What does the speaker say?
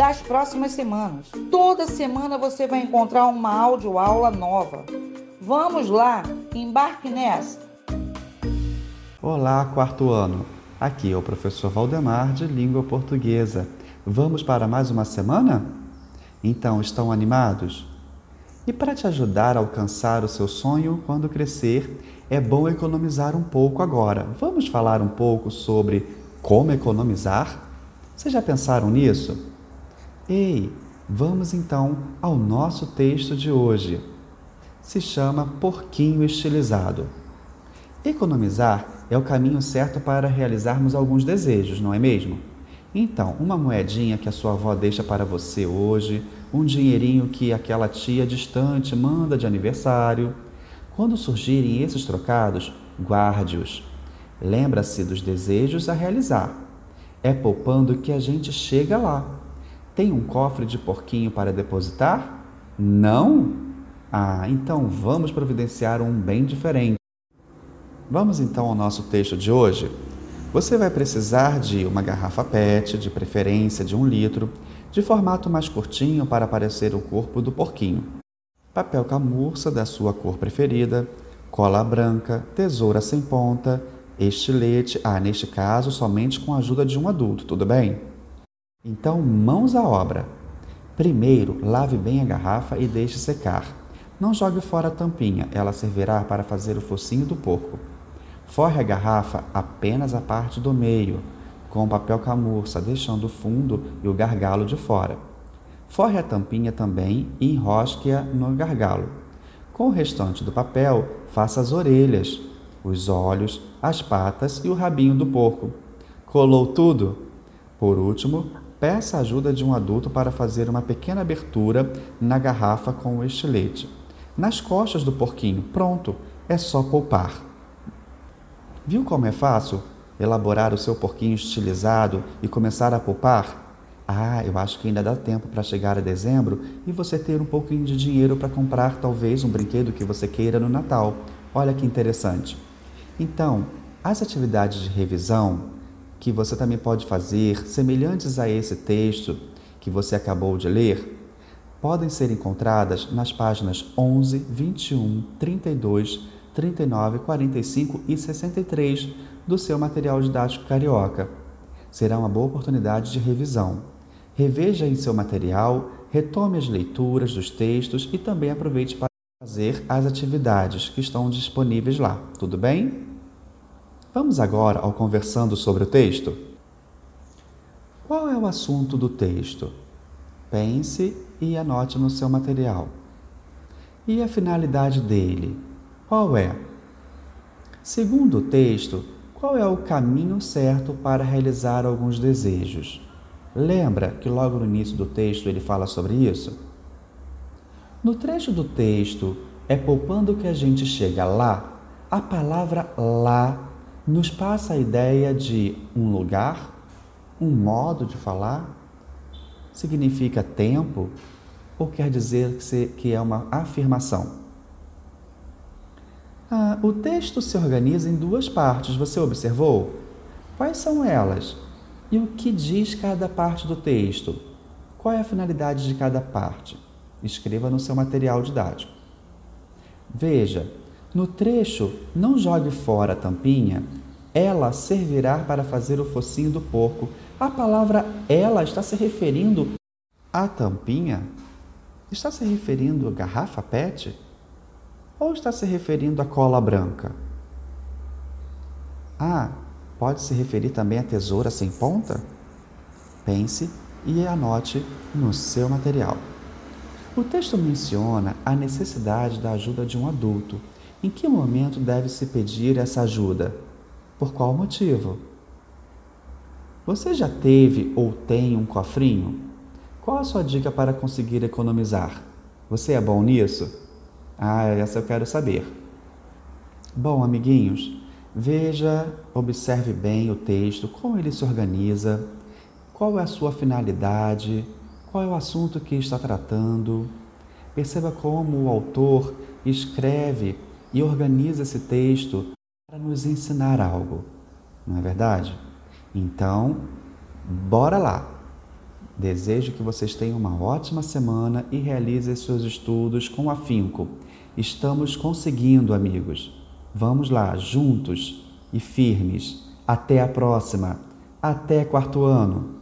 das próximas semanas. Toda semana você vai encontrar uma aula nova. Vamos lá, embarque nessa! Olá, quarto ano. Aqui é o professor Valdemar de Língua Portuguesa. Vamos para mais uma semana? Então, estão animados? E para te ajudar a alcançar o seu sonho quando crescer, é bom economizar um pouco agora. Vamos falar um pouco sobre como economizar? Vocês já pensaram nisso? Ei, vamos então ao nosso texto de hoje. Se chama Porquinho Estilizado. Economizar é o caminho certo para realizarmos alguns desejos, não é mesmo? Então, uma moedinha que a sua avó deixa para você hoje, um dinheirinho que aquela tia distante manda de aniversário. Quando surgirem esses trocados, guarde-os. Lembra-se dos desejos a realizar. É poupando que a gente chega lá. Tem um cofre de porquinho para depositar? Não? Ah, então vamos providenciar um bem diferente. Vamos então ao nosso texto de hoje? Você vai precisar de uma garrafa PET, de preferência de um litro, de formato mais curtinho para aparecer o corpo do porquinho, papel camurça da sua cor preferida, cola branca, tesoura sem ponta, estilete, ah, neste caso somente com a ajuda de um adulto, tudo bem? Então, mãos à obra. Primeiro, lave bem a garrafa e deixe secar. Não jogue fora a tampinha, ela servirá para fazer o focinho do porco. Forre a garrafa apenas a parte do meio, com papel camurça, deixando o fundo e o gargalo de fora. Forre a tampinha também e enrosque-a no gargalo. Com o restante do papel, faça as orelhas, os olhos, as patas e o rabinho do porco. Colou tudo? Por último, peça a ajuda de um adulto para fazer uma pequena abertura na garrafa com o estilete. Nas costas do porquinho, pronto, é só poupar. Viu como é fácil elaborar o seu porquinho estilizado e começar a poupar? Ah, eu acho que ainda dá tempo para chegar a dezembro e você ter um pouquinho de dinheiro para comprar talvez um brinquedo que você queira no Natal. Olha que interessante. Então, as atividades de revisão que você também pode fazer, semelhantes a esse texto que você acabou de ler, podem ser encontradas nas páginas 11, 21, 32, 39, 45 e 63 do seu material didático carioca. Será uma boa oportunidade de revisão. Reveja em seu material, retome as leituras dos textos e também aproveite para fazer as atividades que estão disponíveis lá. Tudo bem? Vamos agora ao conversando sobre o texto? Qual é o assunto do texto? Pense e anote no seu material. E a finalidade dele? Qual é? Segundo o texto, qual é o caminho certo para realizar alguns desejos? Lembra que logo no início do texto ele fala sobre isso? No trecho do texto, é poupando que a gente chega lá, a palavra lá nos passa a ideia de um lugar, um modo de falar, significa tempo ou quer dizer que é uma afirmação? Ah, o texto se organiza em duas partes, você observou? Quais são elas? E o que diz cada parte do texto? Qual é a finalidade de cada parte? Escreva no seu material didático. Veja, no trecho, não jogue fora a tampinha, ela servirá para fazer o focinho do porco. A palavra ela está se referindo à tampinha? Está se referindo à garrafa PET? Ou está se referindo à cola branca? Ah, pode se referir também à tesoura sem ponta? Pense e anote no seu material. O texto menciona a necessidade da ajuda de um adulto. Em que momento deve-se pedir essa ajuda? Por qual motivo? Você já teve ou tem um cofrinho? Qual a sua dica para conseguir economizar? Você é bom nisso? Ah, essa eu quero saber. Bom, amiguinhos, veja, observe bem o texto, como ele se organiza, qual é a sua finalidade, qual é o assunto que está tratando. Perceba como o autor escreve e organiza esse texto para nos ensinar algo, não é verdade? Então, bora lá! Desejo que vocês tenham uma ótima semana e realizem seus estudos com afinco. Estamos conseguindo, amigos. Vamos lá, juntos e firmes. Até a próxima. Até quarto ano.